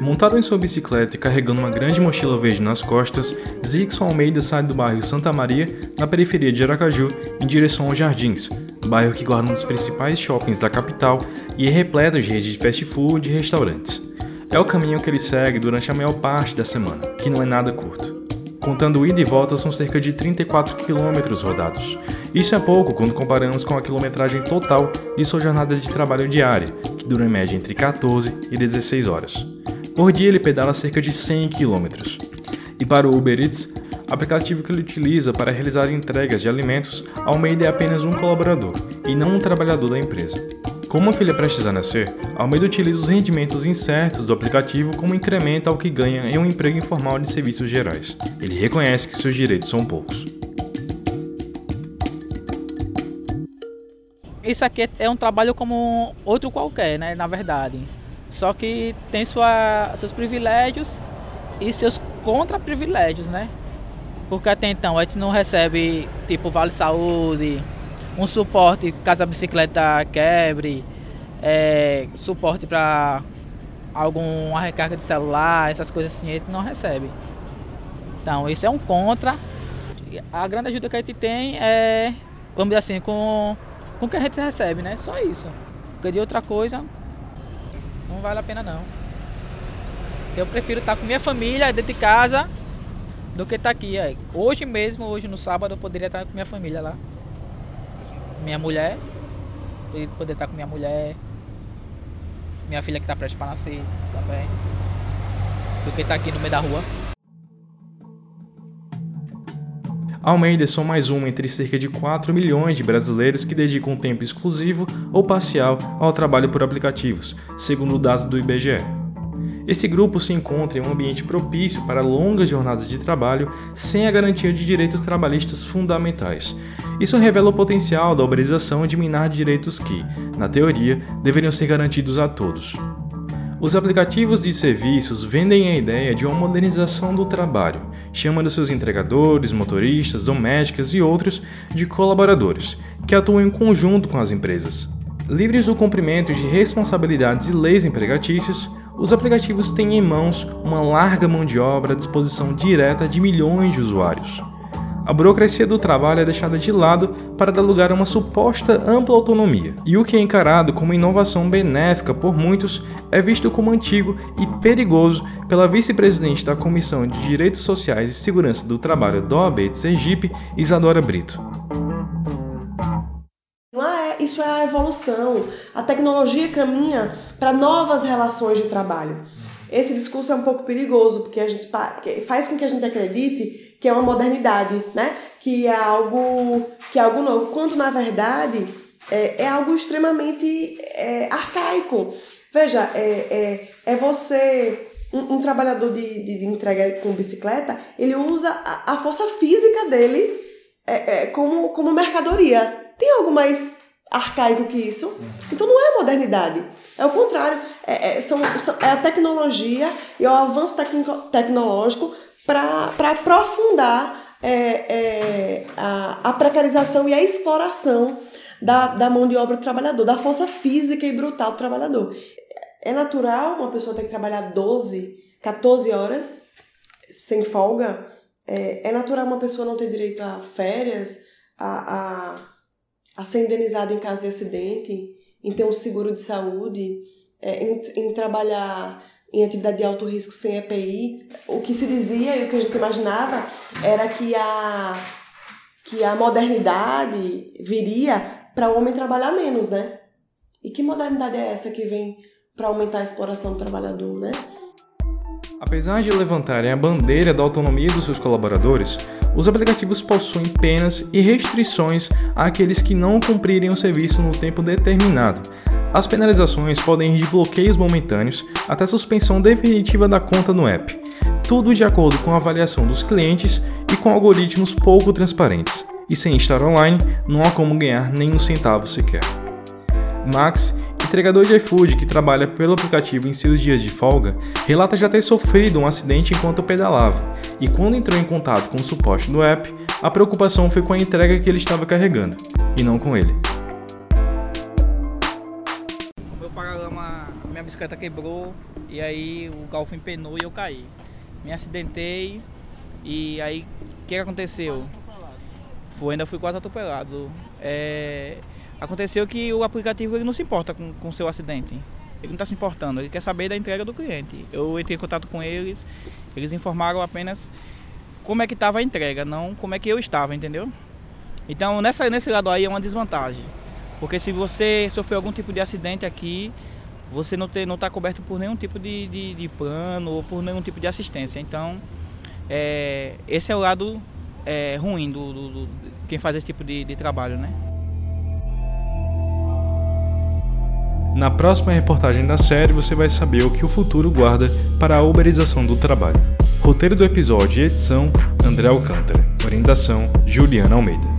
Montado em sua bicicleta e carregando uma grande mochila verde nas costas, Zixon Almeida sai do bairro Santa Maria, na periferia de Aracaju, em direção aos Jardins, bairro que guarda um dos principais shoppings da capital e é repleto de redes de fast food e restaurantes. É o caminho que ele segue durante a maior parte da semana, que não é nada curto. Contando ida e volta, são cerca de 34 quilômetros rodados. Isso é pouco quando comparamos com a quilometragem total de sua jornada de trabalho diária, que dura em média entre 14 e 16 horas. Por dia ele pedala cerca de 100 km. E para o Uber Eats, aplicativo que ele utiliza para realizar entregas de alimentos, Almeida é apenas um colaborador e não um trabalhador da empresa. Com uma filha prestes a nascer, Almeida utiliza os rendimentos incertos do aplicativo como incremento ao que ganha em um emprego informal de serviços gerais. Ele reconhece que seus direitos são poucos. Isso aqui é um trabalho como outro qualquer, né? Na verdade. Só que tem sua, seus privilégios e seus contra-privilégios, né? Porque até então a gente não recebe tipo vale saúde, um suporte caso a bicicleta quebre, é, suporte para alguma recarga de celular, essas coisas assim, a gente não recebe. Então isso é um contra. A grande ajuda que a gente tem é, vamos dizer assim, com, com o que a gente recebe, né? Só isso. Porque de outra coisa, não vale a pena não. Eu prefiro estar com minha família dentro de casa do que estar aqui. Hoje mesmo, hoje no sábado, eu poderia estar com minha família lá. Minha mulher, poder estar com minha mulher, minha filha que está prestes para nascer também, do que estar aqui no meio da rua. Almeida é só mais um entre cerca de 4 milhões de brasileiros que dedicam tempo exclusivo ou parcial ao trabalho por aplicativos, segundo dados do IBGE. Esse grupo se encontra em um ambiente propício para longas jornadas de trabalho sem a garantia de direitos trabalhistas fundamentais. Isso revela o potencial da uberização de minar direitos que, na teoria, deveriam ser garantidos a todos. Os aplicativos de serviços vendem a ideia de uma modernização do trabalho, chamando seus entregadores, motoristas, domésticas e outros de colaboradores, que atuam em conjunto com as empresas. Livres do cumprimento de responsabilidades e leis empregatícias, os aplicativos têm em mãos uma larga mão de obra à disposição direta de milhões de usuários a burocracia do trabalho é deixada de lado para dar lugar a uma suposta ampla autonomia. E o que é encarado como inovação benéfica por muitos é visto como antigo e perigoso pela vice-presidente da Comissão de Direitos Sociais e Segurança do Trabalho da OAB de Sergipe, Isadora Brito. É, isso é a evolução. A tecnologia caminha para novas relações de trabalho. Esse discurso é um pouco perigoso, porque a gente faz com que a gente acredite que é uma modernidade, né? Que é algo, que é algo novo, quando na verdade é, é algo extremamente é, arcaico. Veja, é, é, é você. Um, um trabalhador de, de, entrega com bicicleta, ele usa a, a força física dele é, é, como, como mercadoria. Tem algo mais arcaico que isso. Então não é modernidade. É o contrário. É, é, são, são, é a tecnologia e o avanço tecnológico para aprofundar é, é, a, a precarização e a exploração da, da mão de obra do trabalhador, da força física e brutal do trabalhador. É natural uma pessoa ter que trabalhar 12, 14 horas sem folga. É, é natural uma pessoa não ter direito a férias, a, a a ser indenizado em caso de acidente, em ter um seguro de saúde, é, em, em trabalhar em atividade de alto risco sem EPI. O que se dizia e o que a gente imaginava era que a, que a modernidade viria para o homem trabalhar menos, né? E que modernidade é essa que vem para aumentar a exploração do trabalhador, né? Apesar de levantarem a bandeira da autonomia dos seus colaboradores, os aplicativos possuem penas e restrições àqueles que não cumprirem o serviço no tempo determinado. As penalizações podem ir de bloqueios momentâneos até suspensão definitiva da conta no app, tudo de acordo com a avaliação dos clientes e com algoritmos pouco transparentes. E sem estar online, não há como ganhar nem um centavo sequer. Max entregador de iFood que trabalha pelo aplicativo em seus dias de folga relata já ter sofrido um acidente enquanto pedalava, e quando entrou em contato com o suporte do app, a preocupação foi com a entrega que ele estava carregando, e não com ele. O meu paralama, minha bicicleta quebrou, e aí o galfo empenou e eu caí. Me acidentei e aí o que aconteceu? Foi, ainda fui quase atropelado. É, aconteceu que o aplicativo ele não se importa com o seu acidente. Ele não está se importando, ele quer saber da entrega do cliente. Eu entrei em contato com eles, eles informaram apenas como é que estava a entrega, não como é que eu estava, entendeu? Então nessa, nesse lado aí é uma desvantagem. Porque se você sofreu algum tipo de acidente aqui, você não está tá coberto por nenhum tipo de, de, de, plano ou por nenhum tipo de assistência. Então, é, esse é o lado é, ruim do, do, do, quem faz esse tipo de, de trabalho, né? Na próxima reportagem da série você vai saber o que o futuro guarda para a uberização do trabalho. Roteiro do episódio e edição: André Alcântara. Orientação: Juliana Almeida.